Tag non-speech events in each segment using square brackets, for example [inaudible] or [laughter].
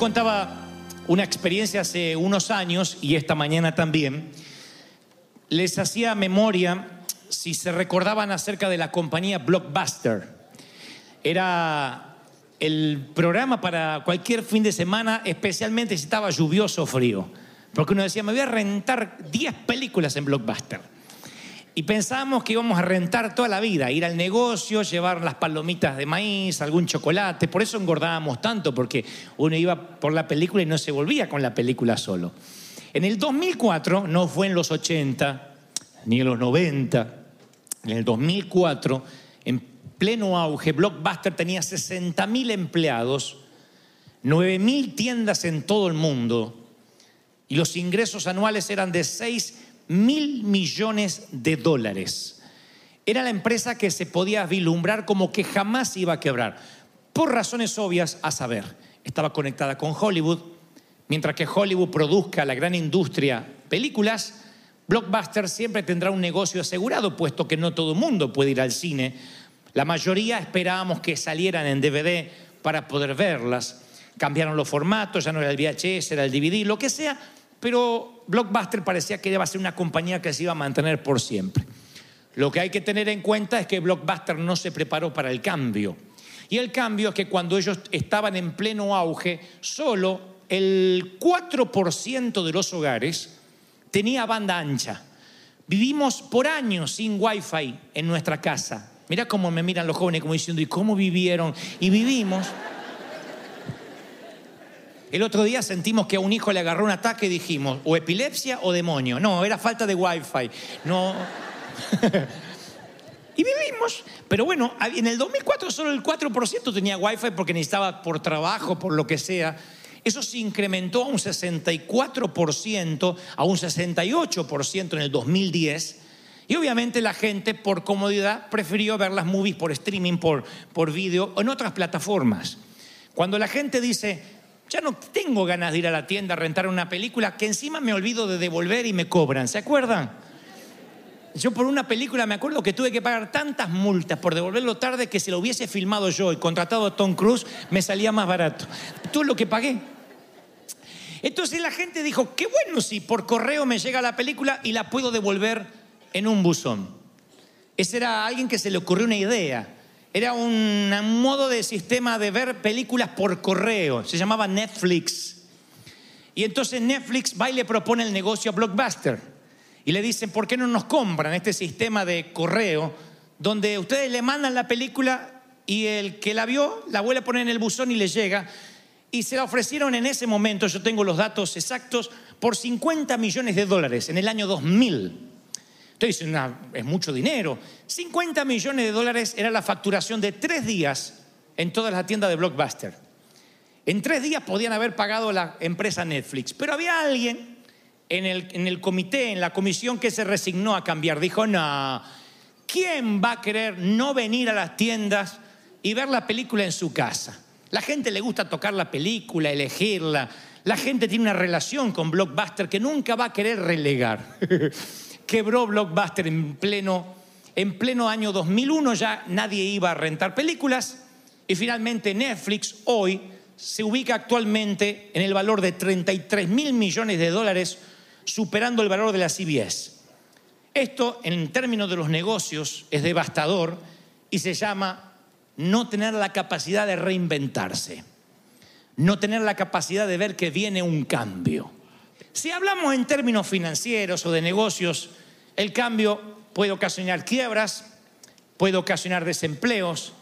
contaba una experiencia hace unos años y esta mañana también. Les hacía memoria si se recordaban acerca de la compañía Blockbuster. Era el programa para cualquier fin de semana, especialmente si estaba lluvioso o frío. Porque uno decía, me voy a rentar 10 películas en Blockbuster. Y pensábamos que íbamos a rentar toda la vida, ir al negocio, llevar las palomitas de maíz, algún chocolate. Por eso engordábamos tanto, porque uno iba por la película y no se volvía con la película solo. En el 2004, no fue en los 80, ni en los 90, en el 2004, en pleno auge, Blockbuster tenía 60.000 empleados, 9.000 tiendas en todo el mundo y los ingresos anuales eran de 6 mil millones de dólares. Era la empresa que se podía vislumbrar como que jamás iba a quebrar, por razones obvias a saber. Estaba conectada con Hollywood, mientras que Hollywood produzca la gran industria películas, Blockbuster siempre tendrá un negocio asegurado, puesto que no todo el mundo puede ir al cine. La mayoría esperábamos que salieran en DVD para poder verlas. Cambiaron los formatos, ya no era el VHS, era el DVD, lo que sea, pero Blockbuster parecía que iba a ser una compañía que se iba a mantener por siempre. Lo que hay que tener en cuenta es que Blockbuster no se preparó para el cambio. Y el cambio es que cuando ellos estaban en pleno auge, solo el 4% de los hogares tenía banda ancha. Vivimos por años sin wifi en nuestra casa. Mira cómo me miran los jóvenes como diciendo, ¿y cómo vivieron? Y vivimos. El otro día sentimos que a un hijo le agarró un ataque y dijimos, o epilepsia o demonio. No, era falta de wifi. No. [laughs] y vivimos. Pero bueno, en el 2004 solo el 4% tenía wifi porque necesitaba por trabajo, por lo que sea. Eso se incrementó a un 64%, a un 68% en el 2010. Y obviamente la gente, por comodidad, prefirió ver las movies por streaming, por, por video en otras plataformas. Cuando la gente dice, ya no tengo ganas de ir a la tienda a rentar una película, que encima me olvido de devolver y me cobran, ¿se acuerdan? Yo por una película me acuerdo que tuve que pagar tantas multas por devolverlo tarde que si lo hubiese filmado yo y contratado a Tom Cruise me salía más barato. Todo lo que pagué. Entonces la gente dijo, qué bueno si por correo me llega la película y la puedo devolver en un buzón. Ese era alguien que se le ocurrió una idea. Era un modo de sistema de ver películas por correo. Se llamaba Netflix. Y entonces Netflix va y le propone el negocio a Blockbuster. Y le dicen, ¿por qué no nos compran este sistema de correo donde ustedes le mandan la película y el que la vio la vuelve a poner en el buzón y le llega? Y se la ofrecieron en ese momento, yo tengo los datos exactos, por 50 millones de dólares en el año 2000. Entonces, es mucho dinero. 50 millones de dólares era la facturación de tres días en todas las tiendas de Blockbuster. En tres días podían haber pagado la empresa Netflix, pero había alguien en el, en el comité, en la comisión que se resignó a cambiar. Dijo, no, ¿quién va a querer no venir a las tiendas y ver la película en su casa? La gente le gusta tocar la película, elegirla. La gente tiene una relación con Blockbuster que nunca va a querer relegar. [laughs] Quebró Blockbuster en pleno, en pleno año 2001, ya nadie iba a rentar películas. Y finalmente Netflix hoy se ubica actualmente en el valor de 33 mil millones de dólares, superando el valor de la CBS. Esto, en términos de los negocios, es devastador y se llama no tener la capacidad de reinventarse, no tener la capacidad de ver que viene un cambio. Si hablamos en términos financieros o de negocios, el cambio puede ocasionar quiebras, puede ocasionar desempleos,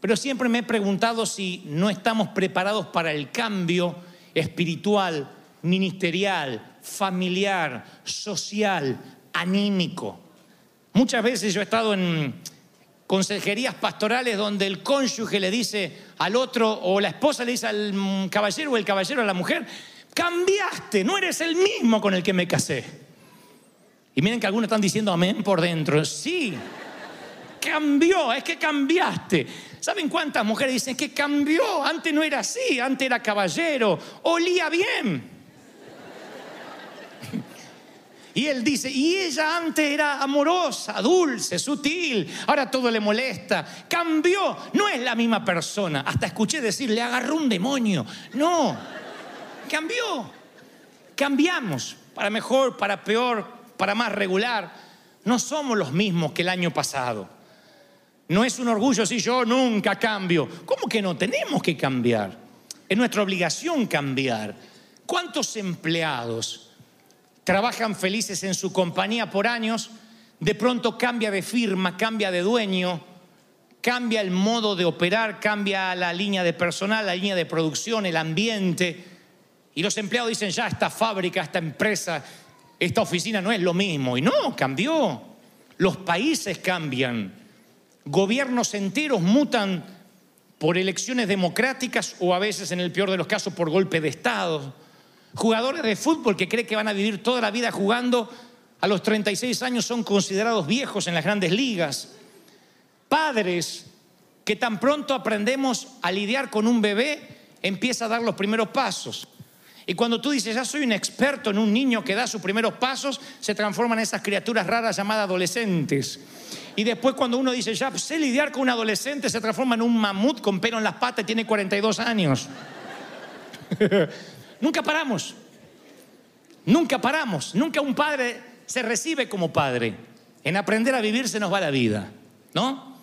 pero siempre me he preguntado si no estamos preparados para el cambio espiritual, ministerial, familiar, social, anímico. Muchas veces yo he estado en consejerías pastorales donde el cónyuge le dice al otro o la esposa le dice al caballero o el caballero a la mujer, cambiaste, no eres el mismo con el que me casé. Y miren que algunos están diciendo amén por dentro. Sí, cambió, es que cambiaste. ¿Saben cuántas mujeres dicen que cambió? Antes no era así, antes era caballero, olía bien. Y él dice, y ella antes era amorosa, dulce, sutil, ahora todo le molesta, cambió, no es la misma persona. Hasta escuché decir, le agarró un demonio. No, cambió. Cambiamos, para mejor, para peor, para más regular. No somos los mismos que el año pasado. No es un orgullo si yo nunca cambio. ¿Cómo que no? Tenemos que cambiar. Es nuestra obligación cambiar. ¿Cuántos empleados trabajan felices en su compañía por años, de pronto cambia de firma, cambia de dueño, cambia el modo de operar, cambia la línea de personal, la línea de producción, el ambiente. Y los empleados dicen, ya esta fábrica, esta empresa, esta oficina no es lo mismo. Y no, cambió. Los países cambian. Gobiernos enteros mutan por elecciones democráticas o a veces, en el peor de los casos, por golpe de Estado. Jugadores de fútbol que creen que van a vivir toda la vida jugando, a los 36 años son considerados viejos en las grandes ligas. Padres que tan pronto aprendemos a lidiar con un bebé, empieza a dar los primeros pasos. Y cuando tú dices, ya soy un experto en un niño que da sus primeros pasos, se transforman en esas criaturas raras llamadas adolescentes. Y después cuando uno dice, ya sé lidiar con un adolescente, se transforma en un mamut con pelo en las patas y tiene 42 años. [laughs] Nunca paramos. Nunca paramos. Nunca un padre se recibe como padre. En aprender a vivir se nos va la vida. ¿No?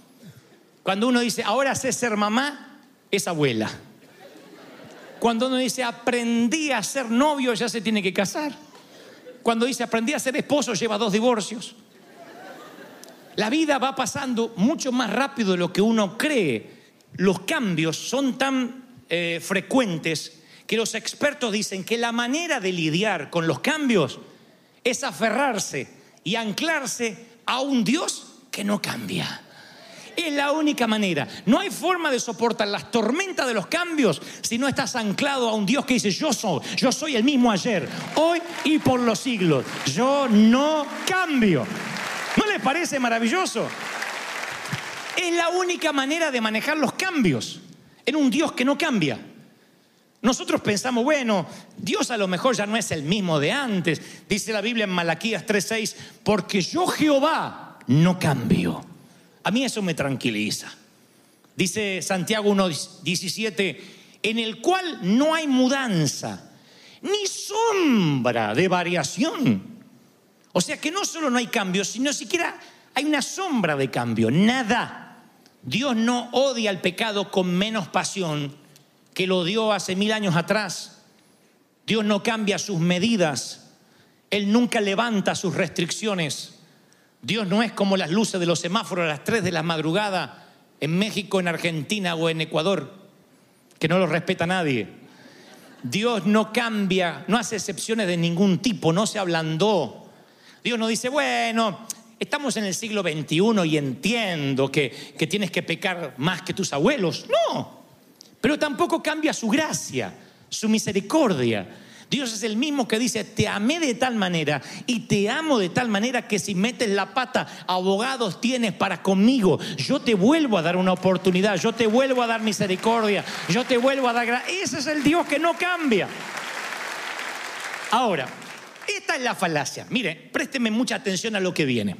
Cuando uno dice, ahora sé ser mamá, es abuela. Cuando uno dice, aprendí a ser novio, ya se tiene que casar. Cuando dice, aprendí a ser esposo, lleva dos divorcios. La vida va pasando mucho más rápido de lo que uno cree. Los cambios son tan eh, frecuentes que los expertos dicen que la manera de lidiar con los cambios es aferrarse y anclarse a un Dios que no cambia. Es la única manera. No hay forma de soportar las tormentas de los cambios si no estás anclado a un Dios que dice, yo soy, yo soy el mismo ayer, hoy y por los siglos. Yo no cambio. ¿No les parece maravilloso? Es la única manera de manejar los cambios en un Dios que no cambia. Nosotros pensamos, bueno, Dios a lo mejor ya no es el mismo de antes. Dice la Biblia en Malaquías 3:6, porque yo Jehová no cambio. A mí eso me tranquiliza. Dice Santiago 1:17, en el cual no hay mudanza, ni sombra de variación. O sea que no solo no hay cambio, sino siquiera hay una sombra de cambio, nada. Dios no odia el pecado con menos pasión que lo dio hace mil años atrás. Dios no cambia sus medidas. Él nunca levanta sus restricciones. Dios no es como las luces de los semáforos a las 3 de la madrugada en México, en Argentina o en Ecuador, que no lo respeta nadie. Dios no cambia, no hace excepciones de ningún tipo, no se ablandó. Dios no dice, bueno, estamos en el siglo XXI y entiendo que, que tienes que pecar más que tus abuelos. No, pero tampoco cambia su gracia, su misericordia. Dios es el mismo que dice, te amé de tal manera y te amo de tal manera que si metes la pata, abogados tienes para conmigo. Yo te vuelvo a dar una oportunidad, yo te vuelvo a dar misericordia, yo te vuelvo a dar. Ese es el Dios que no cambia. Ahora, esta es la falacia. Mire, présteme mucha atención a lo que viene.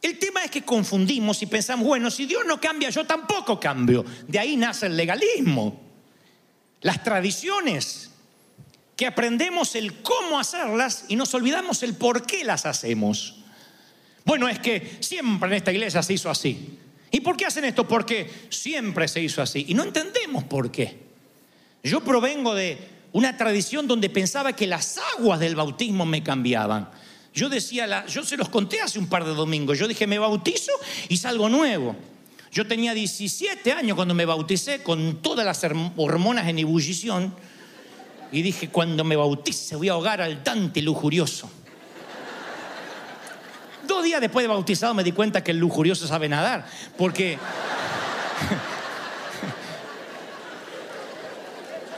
El tema es que confundimos y pensamos, bueno, si Dios no cambia, yo tampoco cambio. De ahí nace el legalismo. Las tradiciones, que aprendemos el cómo hacerlas y nos olvidamos el por qué las hacemos. Bueno, es que siempre en esta iglesia se hizo así. ¿Y por qué hacen esto? Porque siempre se hizo así. Y no entendemos por qué. Yo provengo de una tradición donde pensaba que las aguas del bautismo me cambiaban. Yo decía, la- yo se los conté hace un par de domingos, yo dije, me bautizo y salgo nuevo. Yo tenía 17 años cuando me bauticé con todas las hormonas en ebullición y dije, cuando me bautice voy a ahogar al Dante lujurioso. Dos días después de bautizado me di cuenta que el lujurioso sabe nadar, porque... [laughs]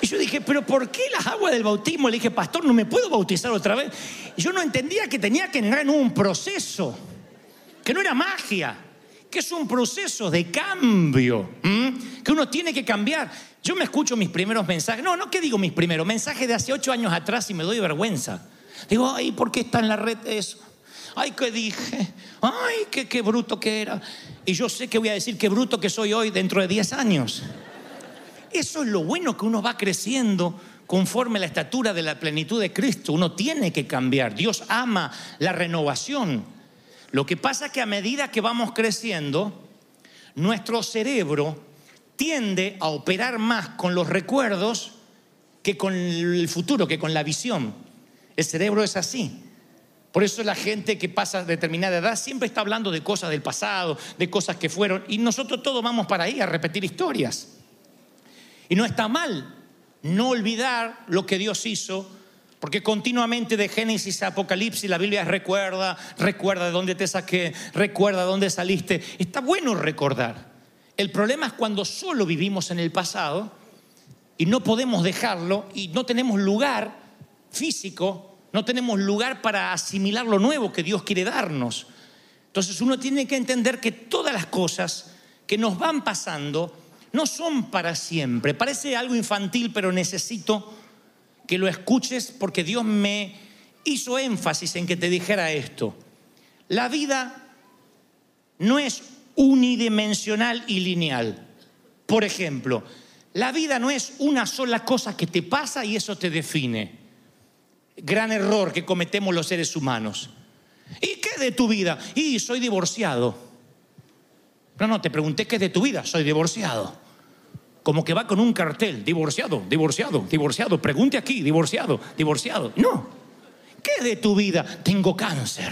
Y yo dije, pero ¿por qué las aguas del bautismo? Le dije, pastor, no me puedo bautizar otra vez. Y yo no entendía que tenía que entrar en un proceso, que no era magia, que es un proceso de cambio, que uno tiene que cambiar. Yo me escucho mis primeros mensajes, no, no, ¿qué digo mis primeros? Mensajes de hace ocho años atrás y me doy vergüenza. Digo, ay, ¿por qué está en la red eso? Ay, ¿qué dije? Ay, qué, qué bruto que era. Y yo sé que voy a decir qué bruto que soy hoy dentro de 10 años. Eso es lo bueno que uno va creciendo conforme la estatura de la plenitud de Cristo. Uno tiene que cambiar. Dios ama la renovación. Lo que pasa es que a medida que vamos creciendo, nuestro cerebro tiende a operar más con los recuerdos que con el futuro, que con la visión. El cerebro es así. Por eso la gente que pasa determinada edad siempre está hablando de cosas del pasado, de cosas que fueron, y nosotros todos vamos para ahí a repetir historias. Y no está mal no olvidar lo que Dios hizo, porque continuamente de Génesis a Apocalipsis la Biblia recuerda, recuerda de dónde te saqué, recuerda de dónde saliste. Está bueno recordar. El problema es cuando solo vivimos en el pasado y no podemos dejarlo y no tenemos lugar físico, no tenemos lugar para asimilar lo nuevo que Dios quiere darnos. Entonces uno tiene que entender que todas las cosas que nos van pasando no son para siempre. Parece algo infantil, pero necesito que lo escuches porque Dios me hizo énfasis en que te dijera esto. La vida no es unidimensional y lineal. Por ejemplo, la vida no es una sola cosa que te pasa y eso te define. Gran error que cometemos los seres humanos. ¿Y qué de tu vida? Y soy divorciado. No, no, te pregunté qué es de tu vida. Soy divorciado. Como que va con un cartel. Divorciado, divorciado, divorciado. Pregunte aquí, divorciado, divorciado. No. ¿Qué de tu vida? Tengo cáncer.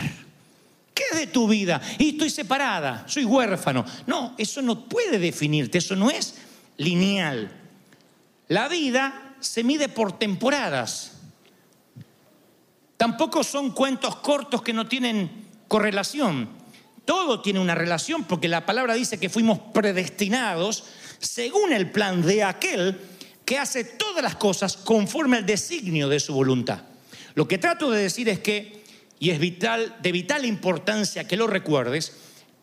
¿Qué de tu vida? Y estoy separada, soy huérfano. No, eso no puede definirte, eso no es lineal. La vida se mide por temporadas. Tampoco son cuentos cortos que no tienen correlación. Todo tiene una relación porque la palabra dice que fuimos predestinados según el plan de aquel que hace todas las cosas conforme al designio de su voluntad. Lo que trato de decir es que, y es vital, de vital importancia que lo recuerdes,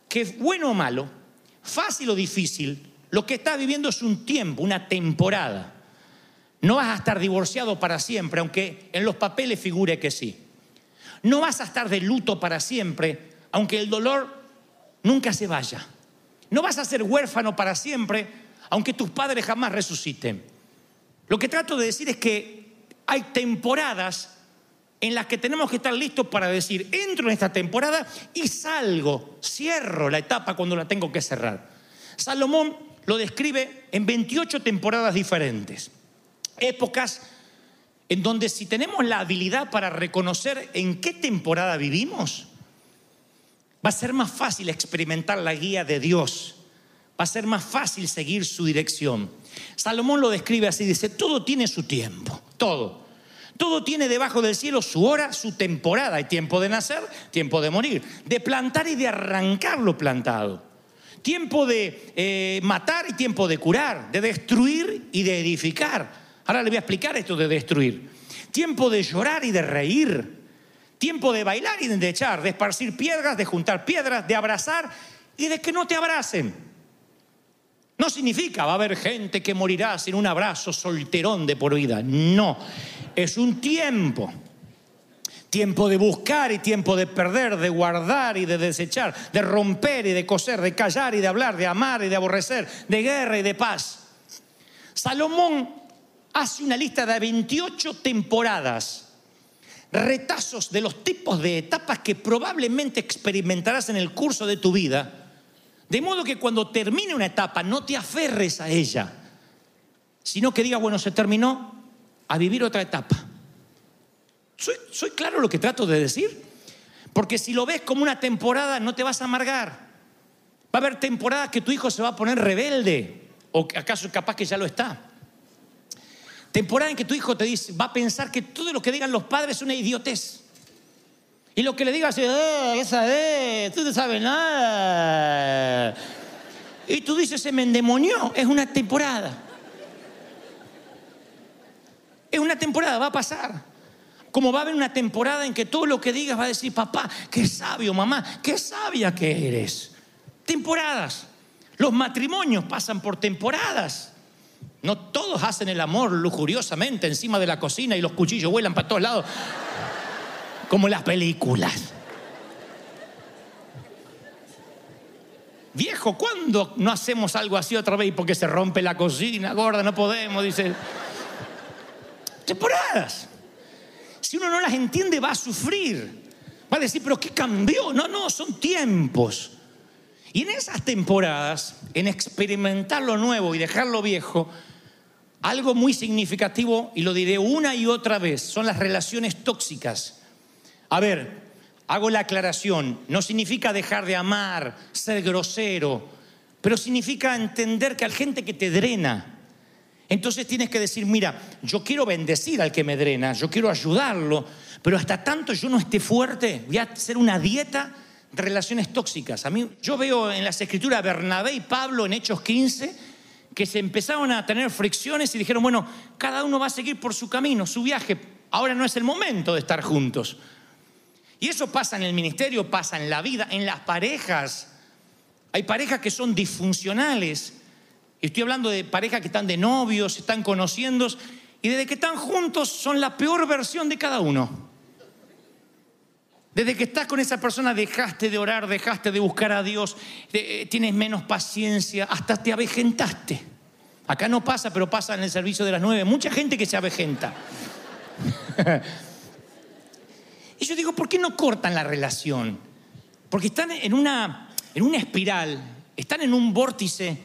que bueno o malo, fácil o difícil, lo que estás viviendo es un tiempo, una temporada. No vas a estar divorciado para siempre, aunque en los papeles figure que sí. No vas a estar de luto para siempre, aunque el dolor nunca se vaya. No vas a ser huérfano para siempre, aunque tus padres jamás resuciten. Lo que trato de decir es que hay temporadas en las que tenemos que estar listos para decir, entro en esta temporada y salgo, cierro la etapa cuando la tengo que cerrar. Salomón lo describe en 28 temporadas diferentes épocas en donde si tenemos la habilidad para reconocer en qué temporada vivimos, va a ser más fácil experimentar la guía de Dios, va a ser más fácil seguir su dirección. Salomón lo describe así, dice, todo tiene su tiempo, todo. Todo tiene debajo del cielo su hora, su temporada. Hay tiempo de nacer, tiempo de morir, de plantar y de arrancar lo plantado. Tiempo de eh, matar y tiempo de curar, de destruir y de edificar. Ahora le voy a explicar esto de destruir. Tiempo de llorar y de reír. Tiempo de bailar y de echar, de esparcir piedras, de juntar piedras, de abrazar y de que no te abracen. No significa va a haber gente que morirá sin un abrazo solterón de por vida. No, es un tiempo. Tiempo de buscar y tiempo de perder, de guardar y de desechar, de romper y de coser, de callar y de hablar, de amar y de aborrecer, de guerra y de paz. Salomón hace una lista de 28 temporadas retazos de los tipos de etapas que probablemente experimentarás en el curso de tu vida, de modo que cuando termine una etapa no te aferres a ella, sino que digas, bueno, se terminó, a vivir otra etapa. ¿Soy, claro lo que trato de decir? Porque si lo ves como una temporada, no te vas a amargar. Va a haber temporadas que tu hijo se va a poner rebelde, o acaso capaz que ya lo está. Temporada en que tu hijo te dice, va a pensar que todo lo que digan los padres es una idiotez. Y lo que le digas es, "Ah, esa es, tú no sabes nada. Y tú dices, se me endemonió, es una temporada. Es una temporada, va a pasar. Como va a haber una temporada en que todo lo que digas va a decir, papá, qué sabio, mamá, qué sabia que eres. Temporadas. Los matrimonios pasan por temporadas. No todos hacen el amor lujuriosamente encima de la cocina y los cuchillos vuelan para todos lados, como las películas. Viejo, ¿cuándo no hacemos algo así otra vez? Porque se rompe la cocina, gorda, no podemos, dice. Temporadas. Si uno no las entiende, va a sufrir. Va a decir, pero ¿qué cambió? No, no, son tiempos. Y en esas temporadas, en experimentar lo nuevo y dejar lo viejo, algo muy significativo, y lo diré una y otra vez, son las relaciones tóxicas. A ver, hago la aclaración, no significa dejar de amar, ser grosero, pero significa entender que hay gente que te drena. Entonces tienes que decir, mira, yo quiero bendecir al que me drena, yo quiero ayudarlo, pero hasta tanto yo no esté fuerte, voy a hacer una dieta de relaciones tóxicas. A mí, yo veo en las escrituras Bernabé y Pablo en Hechos 15 que se empezaron a tener fricciones y dijeron, bueno, cada uno va a seguir por su camino, su viaje. Ahora no es el momento de estar juntos. Y eso pasa en el ministerio, pasa en la vida, en las parejas. Hay parejas que son disfuncionales. Estoy hablando de parejas que están de novios, están conociendo y desde que están juntos son la peor versión de cada uno. Desde que estás con esa persona dejaste de orar, dejaste de buscar a Dios, eh, tienes menos paciencia, hasta te avejentaste. Acá no pasa, pero pasa en el servicio de las nueve. Mucha gente que se avejenta. [laughs] y yo digo, ¿por qué no cortan la relación? Porque están en una, en una espiral, están en un vórtice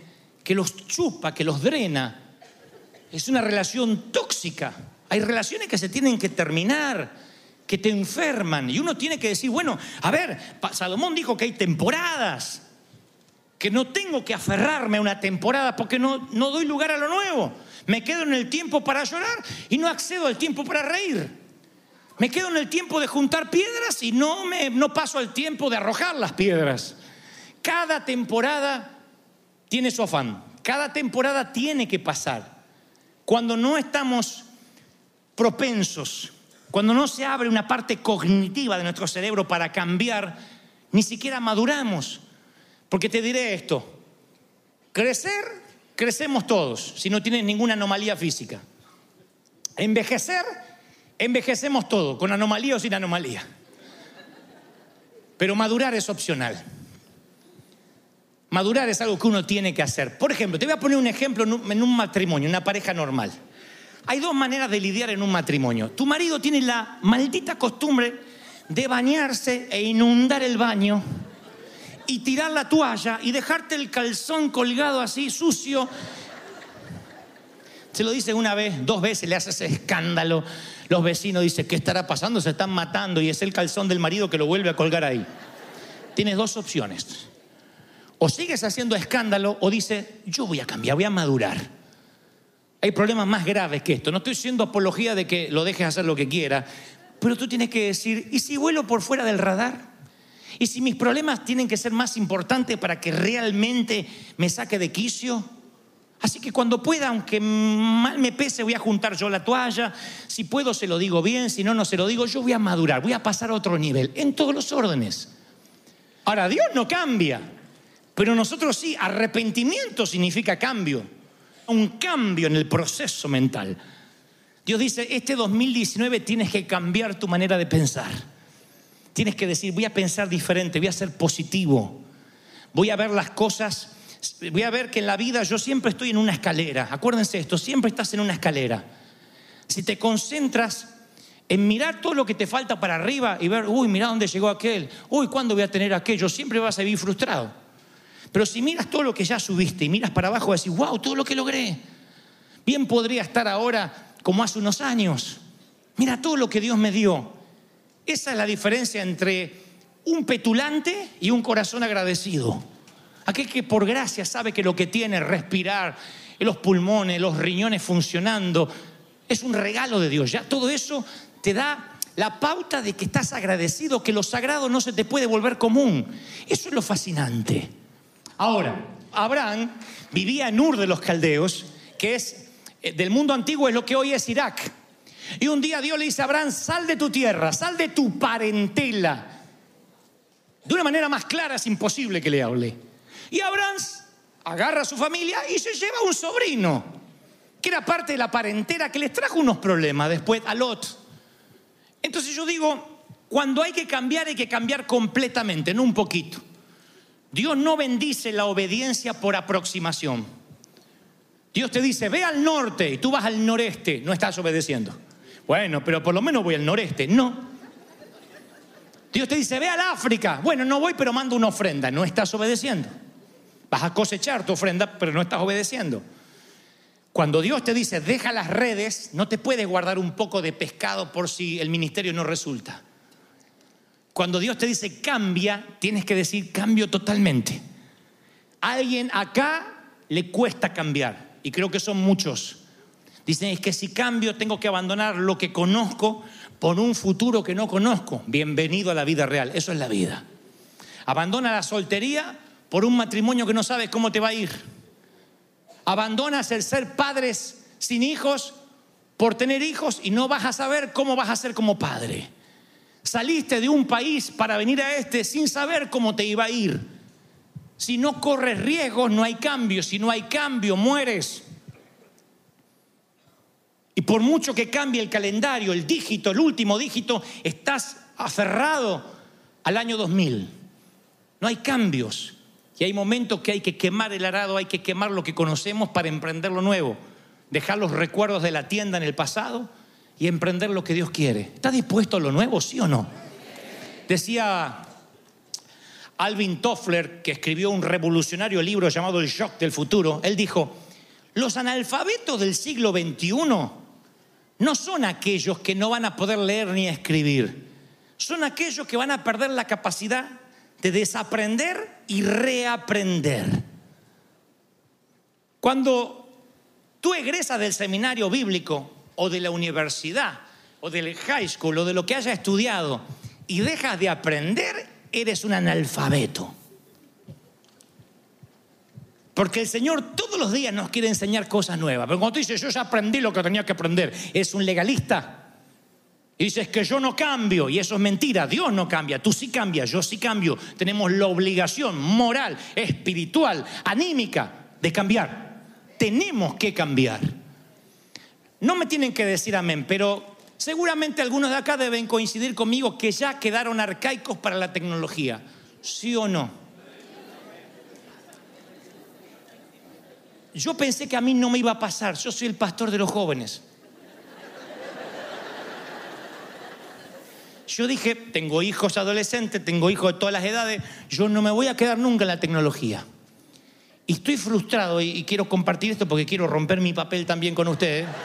que los chupa, que los drena. Es una relación tóxica. Hay relaciones que se tienen que terminar, que te enferman. Y uno tiene que decir, bueno, a ver, Salomón dijo que hay temporadas, que no tengo que aferrarme a una temporada porque no, no doy lugar a lo nuevo. Me quedo en el tiempo para llorar y no accedo al tiempo para reír. Me quedo en el tiempo de juntar piedras y no, me, no paso al tiempo de arrojar las piedras. Cada temporada tiene su afán. Cada temporada tiene que pasar. Cuando no estamos propensos, cuando no se abre una parte cognitiva de nuestro cerebro para cambiar, ni siquiera maduramos. Porque te diré esto, crecer, crecemos todos, si no tienes ninguna anomalía física. Envejecer, envejecemos todos, con anomalía o sin anomalía. Pero madurar es opcional. Madurar es algo que uno tiene que hacer. Por ejemplo, te voy a poner un ejemplo en un matrimonio, una pareja normal. Hay dos maneras de lidiar en un matrimonio. Tu marido tiene la maldita costumbre de bañarse e inundar el baño y tirar la toalla y dejarte el calzón colgado así, sucio. Se lo dice una vez, dos veces, le hace ese escándalo. Los vecinos dicen, ¿qué estará pasando? Se están matando y es el calzón del marido que lo vuelve a colgar ahí. Tienes dos opciones. O sigues haciendo escándalo o dices, yo voy a cambiar, voy a madurar. Hay problemas más graves que esto. No estoy siendo apología de que lo dejes hacer lo que quiera, pero tú tienes que decir, ¿y si vuelo por fuera del radar? ¿Y si mis problemas tienen que ser más importantes para que realmente me saque de quicio? Así que cuando pueda, aunque mal me pese, voy a juntar yo la toalla. Si puedo, se lo digo bien. Si no, no se lo digo. Yo voy a madurar, voy a pasar a otro nivel, en todos los órdenes. Ahora, Dios no cambia, pero nosotros sí. Arrepentimiento significa cambio. Un cambio en el proceso mental. Dios dice, este 2019 tienes que cambiar tu manera de pensar. Tienes que decir, voy a pensar diferente, voy a ser positivo. Voy a ver las cosas voy a ver que en la vida yo siempre estoy en una escalera. Acuérdense esto, siempre estás en una escalera. Si te concentras en mirar todo lo que te falta para arriba y ver, uy, mira dónde llegó aquel, uy, ¿cuándo voy a tener aquello? Siempre vas a vivir frustrado. Pero si miras todo lo que ya subiste y miras para abajo, decís, wow, todo lo que logré. Bien podría estar ahora como hace unos años. Mira todo lo que Dios me dio. Esa es la diferencia entre un petulante y un corazón agradecido. Aquel que por gracia sabe que lo que tiene, respirar, los pulmones, los riñones funcionando, es un regalo de Dios. Ya todo eso te da la pauta de que estás agradecido, que lo sagrado no se te puede volver común. Eso es lo fascinante. Ahora, Abraham vivía en Ur de los Caldeos, que es eh, del mundo antiguo, es lo que hoy es Irak. Y un día Dios le dice a Abraham, sal de tu tierra, sal de tu parentela. De una manera más clara es imposible que le hable. Y Abraham agarra a su familia y se lleva a un sobrino, que era parte de la parentela, que les trajo unos problemas después a Lot. Entonces yo digo, cuando hay que cambiar, hay que cambiar completamente, no un poquito. Dios no bendice la obediencia por aproximación. Dios te dice, ve al norte y tú vas al noreste, no estás obedeciendo. Bueno, pero por lo menos voy al noreste. No. Dios te dice, ve al África. Bueno, no voy, pero mando una ofrenda. No estás obedeciendo. Vas a cosechar tu ofrenda, pero no estás obedeciendo. Cuando Dios te dice, deja las redes, no te puedes guardar un poco de pescado por si el ministerio no resulta. Cuando Dios te dice cambia, tienes que decir cambio totalmente. alguien acá le cuesta cambiar, y creo que son muchos. Dicen, es que si cambio tengo que abandonar lo que conozco por un futuro que no conozco. Bienvenido a la vida real, eso es la vida. Abandona la soltería por un matrimonio que no sabes cómo te va a ir. Abandonas el ser padres sin hijos por tener hijos y no vas a saber cómo vas a ser como padre. Saliste de un país para venir a este sin saber cómo te iba a ir. Si no corres riesgos, no hay cambio. Si no hay cambio, mueres. Y por mucho que cambie el calendario, el dígito, el último dígito, estás aferrado al año 2000. No hay cambios. Y hay momentos que hay que quemar el arado, hay que quemar lo que conocemos para emprender lo nuevo. Dejar los recuerdos de la tienda en el pasado y emprender lo que Dios quiere. ¿Está dispuesto a lo nuevo, sí o no? Decía Alvin Toffler, que escribió un revolucionario libro llamado El Shock del Futuro, él dijo, los analfabetos del siglo XXI no son aquellos que no van a poder leer ni escribir, son aquellos que van a perder la capacidad de desaprender y reaprender. Cuando tú egresas del seminario bíblico, o de la universidad o del high school o de lo que haya estudiado y dejas de aprender, eres un analfabeto. Porque el Señor todos los días nos quiere enseñar cosas nuevas. Pero cuando tú dices, yo ya aprendí lo que tenía que aprender, es un legalista. Y dices que yo no cambio, y eso es mentira, Dios no cambia, tú sí cambias, yo sí cambio. Tenemos la obligación moral, espiritual, anímica de cambiar. Tenemos que cambiar. No me tienen que decir amén, pero seguramente algunos de acá deben coincidir conmigo que ya quedaron arcaicos para la tecnología. ¿Sí o no? Yo pensé que a mí no me iba a pasar. Yo soy el pastor de los jóvenes. Yo dije, tengo hijos adolescentes, tengo hijos de todas las edades, yo no me voy a quedar nunca en la tecnología. Y estoy frustrado y, quiero compartir esto porque quiero romper mi papel también con ustedes. [laughs]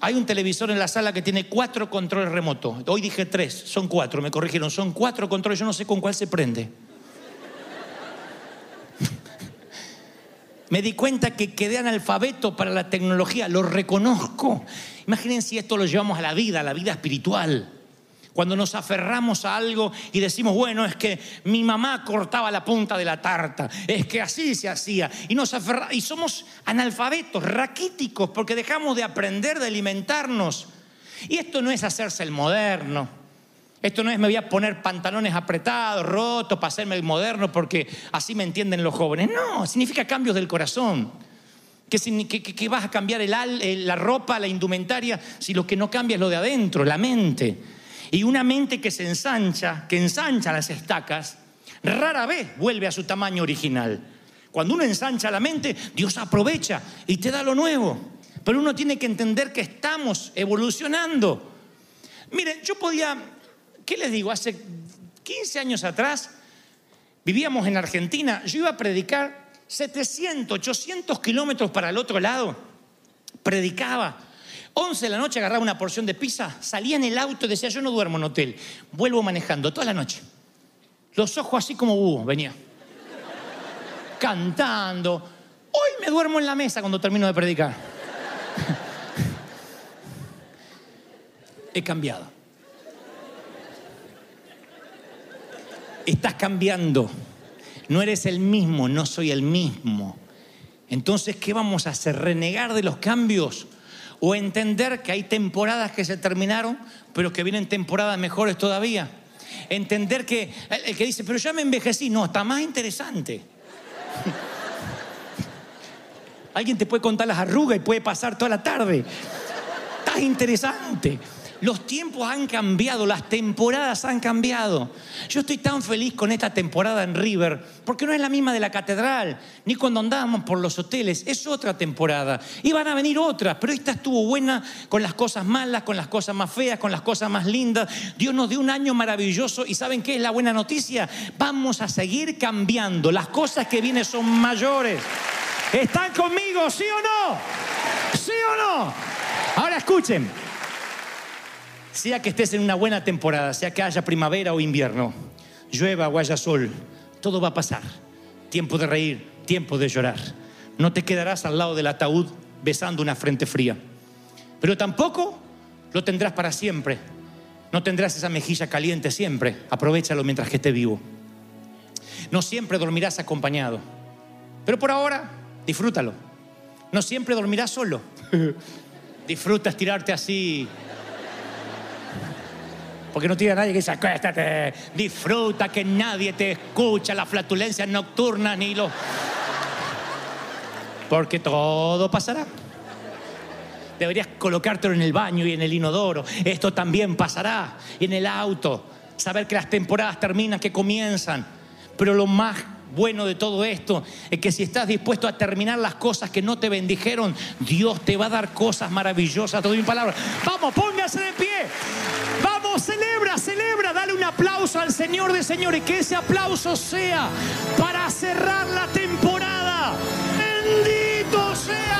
Hay un televisor en la sala que tiene cuatro controles remotos. Hoy dije tres, son cuatro, me corrigieron, son cuatro controles, yo no sé con cuál se prende. Me di cuenta que quedé analfabeto para la tecnología, lo reconozco. Imagínense si esto lo llevamos a la vida, a la vida espiritual. Cuando nos aferramos a algo y decimos, bueno, es que mi mamá cortaba la punta de la tarta, es que así se hacía. Y, nos y somos analfabetos, raquíticos, porque dejamos de aprender, de alimentarnos. Y esto no es hacerse el moderno. Esto no es me voy a poner pantalones apretados, rotos, para hacerme el moderno, porque así me entienden los jóvenes. No, significa cambios del corazón. Que, vas a cambiar la ropa, la indumentaria, si lo que no cambia es lo de adentro, la mente. Y una mente que se ensancha, que ensancha las estacas, rara vez vuelve a su tamaño original. Cuando uno ensancha la mente, Dios aprovecha y te da lo nuevo. pero uno tiene que entender que estamos evolucionando. Miren, yo podía, ¿qué les digo? Hace 15 años atrás vivíamos en Argentina, yo iba a predicar 700, 800 kilómetros para el otro lado, predicaba. 11 de la noche agarraba una porción de pizza, salía en el auto y decía, yo no duermo en hotel, vuelvo manejando toda la noche. Los ojos así como búho, venía. Cantando. Hoy me duermo en la mesa cuando termino de predicar. [laughs] He cambiado. Estás cambiando. No eres el mismo, no soy el mismo. Entonces, ¿qué vamos a hacer? ¿Renegar de los cambios? ¿O entender que hay temporadas que se terminaron, pero que vienen temporadas mejores todavía? Entender que el que dice, pero ya me envejecí, no, está más interesante. [laughs] Alguien te puede contar las arrugas y puede pasar toda la tarde. Está interesante. Los tiempos han cambiado, las temporadas han cambiado. Yo estoy tan feliz con esta temporada en River, porque no es la misma de la catedral, ni cuando andábamos por los hoteles, es otra temporada. Y van a venir otras, pero esta estuvo buena con las cosas malas, con las cosas más feas, con las cosas más lindas. Dios nos dio un año maravilloso y ¿saben qué es la buena noticia? Vamos a seguir cambiando. Las cosas que vienen son mayores. ¿Están conmigo, sí o no? ¿Sí o no? Ahora escuchen. Sea que estés en una buena temporada, sea que haya primavera o invierno, llueva o haya sol, todo va a pasar. Tiempo de reír, tiempo de llorar. No te quedarás al lado del ataúd besando una frente fría. Pero tampoco lo tendrás para siempre. No tendrás esa mejilla caliente siempre. Aprovechalo mientras que esté vivo. No siempre dormirás acompañado. Pero por ahora, disfrútalo. No siempre dormirás solo. [laughs] Disfruta estirarte así porque no tiene nadie que dice, acuéstate, disfruta, que nadie te escucha, las flatulencias nocturnas ni los... Porque todo pasará. Deberías colocártelo en el baño y en el inodoro. Esto también pasará. Y en el auto. Saber que las temporadas terminan, que comienzan. Pero lo más bueno de todo esto es que si estás dispuesto a terminar las cosas que no te bendijeron, Dios te va a dar cosas maravillosas. Te doy mi palabra. Vamos, póngase de pie. Vamos, celebra, celebra. Dale un aplauso al Señor de Señores. Que ese aplauso sea para cerrar la temporada. Bendito sea